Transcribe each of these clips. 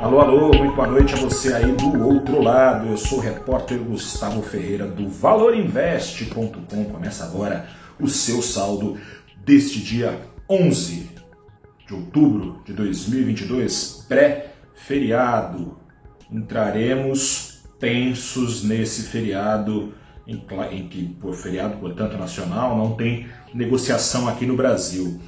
Alô, alô, muito boa noite a você aí do outro lado. Eu sou o repórter Gustavo Ferreira do valorinvest.com. Começa agora o seu saldo deste dia 11 de outubro de 2022, pré-feriado. Entraremos tensos nesse feriado em, que, por feriado, portanto, nacional, não tem negociação aqui no Brasil.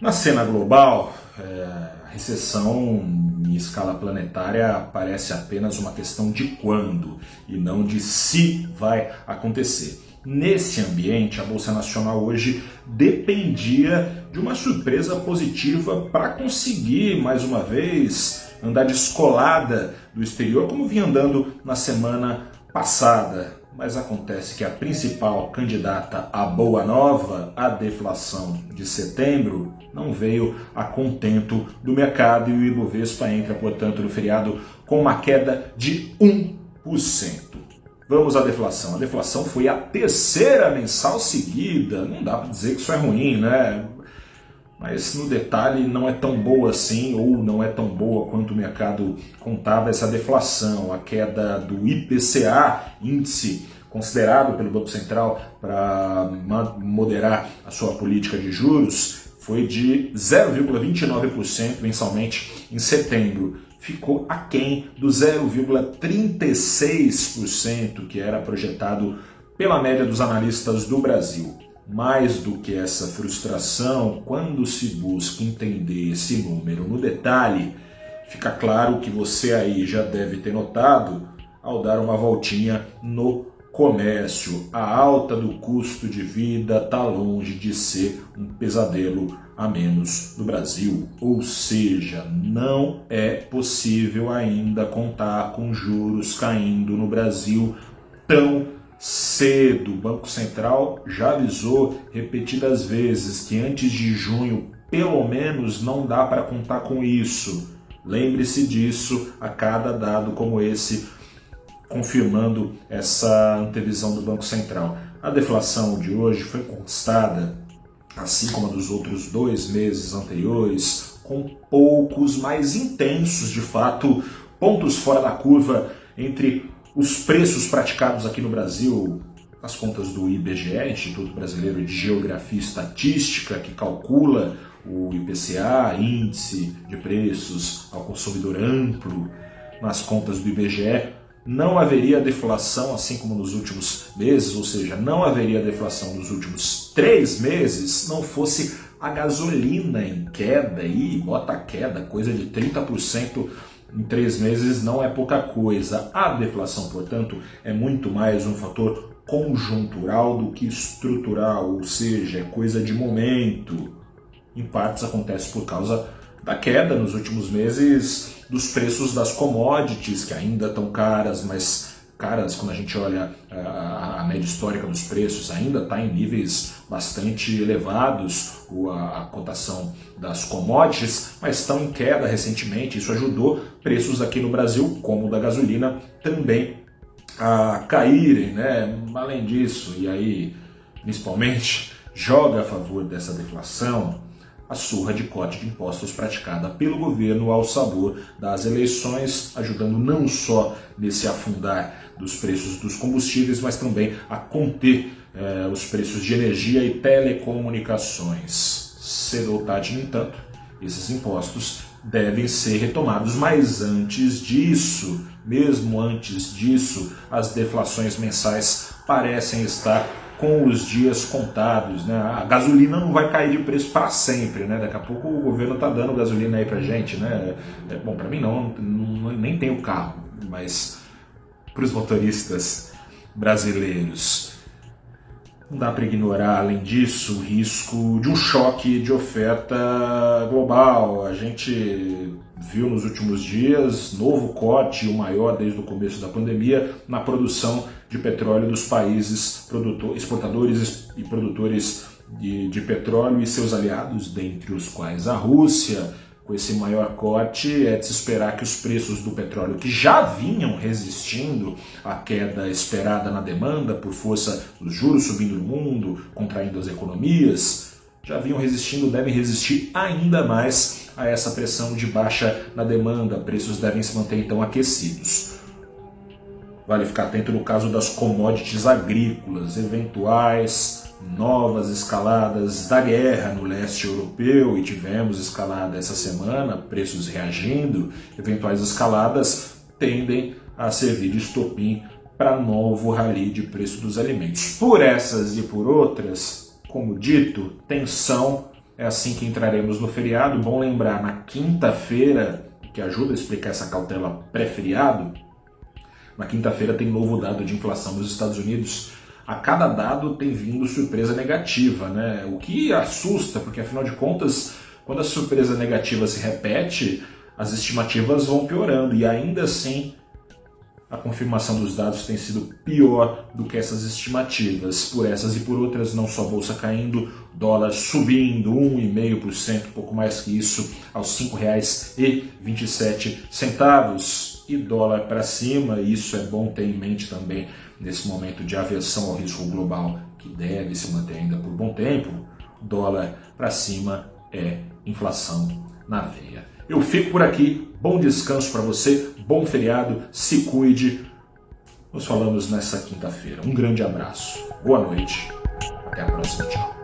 Na cena global, é, a recessão em escala planetária parece apenas uma questão de quando e não de se vai acontecer. Nesse ambiente, a Bolsa Nacional hoje dependia de uma surpresa positiva para conseguir, mais uma vez, andar descolada do exterior, como vinha andando na semana passada mas acontece que a principal candidata à boa nova, a deflação de setembro, não veio a contento do mercado e o Ibovespa entra, portanto, no feriado com uma queda de 1%. Vamos à deflação. A deflação foi a terceira mensal seguida. Não dá para dizer que isso é ruim, né? Mas no detalhe não é tão boa assim, ou não é tão boa quanto o mercado contava essa deflação, a queda do IPCA, índice considerado pelo Banco Central para moderar a sua política de juros, foi de 0,29% mensalmente em setembro. Ficou aquém do 0,36% que era projetado pela média dos analistas do Brasil. Mais do que essa frustração, quando se busca entender esse número no detalhe, fica claro que você aí já deve ter notado ao dar uma voltinha no comércio. A alta do custo de vida está longe de ser um pesadelo a menos no Brasil. Ou seja, não é possível ainda contar com juros caindo no Brasil tão cedo. O Banco Central já avisou repetidas vezes que antes de junho, pelo menos, não dá para contar com isso. Lembre-se disso a cada dado como esse, confirmando essa antevisão do Banco Central. A deflação de hoje foi conquistada, assim como a dos outros dois meses anteriores, com poucos mais intensos, de fato, pontos fora da curva entre os preços praticados aqui no Brasil, as contas do IBGE, Instituto Brasileiro de Geografia e Estatística, que calcula o IPCA, Índice de Preços ao Consumidor Amplo, nas contas do IBGE, não haveria deflação, assim como nos últimos meses, ou seja, não haveria deflação nos últimos três meses, não fosse a gasolina em queda, e bota queda, coisa de 30% em três meses não é pouca coisa. A deflação, portanto, é muito mais um fator conjuntural do que estrutural, ou seja, é coisa de momento. Em partes acontece por causa da queda nos últimos meses dos preços das commodities, que ainda estão caras, mas caras, quando a gente olha a, a média histórica dos preços, ainda está em níveis bastante elevados, a, a cotação das commodities, mas estão em queda recentemente. Isso ajudou preços aqui no Brasil, como o da gasolina, também a caírem. Né? Além disso, e aí principalmente joga a favor dessa deflação a surra de corte de impostos praticada pelo governo ao sabor das eleições, ajudando não só nesse afundar dos preços dos combustíveis, mas também a conter eh, os preços de energia e telecomunicações. Cedo ou tarde, no entanto, esses impostos devem ser retomados, mas antes disso, mesmo antes disso, as deflações mensais parecem estar com os dias contados. Né? A gasolina não vai cair de preço para sempre. Né? Daqui a pouco o governo está dando gasolina aí para gente. Né? É, bom, para mim não, não, nem tenho carro, mas para os motoristas brasileiros. Não dá para ignorar, além disso, o risco de um choque de oferta global. A gente viu nos últimos dias novo corte, o maior desde o começo da pandemia, na produção de petróleo dos países exportadores e produtores de, de petróleo e seus aliados, dentre os quais a Rússia, com esse maior corte, é de se esperar que os preços do petróleo, que já vinham resistindo à queda esperada na demanda por força dos juros subindo no mundo, contraindo as economias, já vinham resistindo, devem resistir ainda mais a essa pressão de baixa na demanda. Preços devem se manter então aquecidos. Vale ficar atento no caso das commodities agrícolas, eventuais novas escaladas da guerra no leste europeu e tivemos escalada essa semana, preços reagindo, eventuais escaladas tendem a servir de estopim para novo rally de preço dos alimentos. Por essas e por outras, como dito, tensão é assim que entraremos no feriado. Bom lembrar, na quinta-feira, que ajuda a explicar essa cautela pré-feriado, na quinta-feira tem novo dado de inflação nos Estados Unidos. A cada dado tem vindo surpresa negativa, né? O que assusta, porque afinal de contas, quando a surpresa negativa se repete, as estimativas vão piorando e ainda assim a confirmação dos dados tem sido pior do que essas estimativas. Por essas e por outras, não só a bolsa caindo, dólar subindo 1,5%, pouco mais que isso, aos R$ 5,27 e dólar para cima. Isso é bom ter em mente também nesse momento de aversão ao risco global que deve se manter ainda por bom tempo. Dólar para cima é inflação na veia. Eu fico por aqui. Bom descanso para você, bom feriado, se cuide. Nos falamos nessa quinta-feira. Um grande abraço. Boa noite. Até a próxima. Tchau.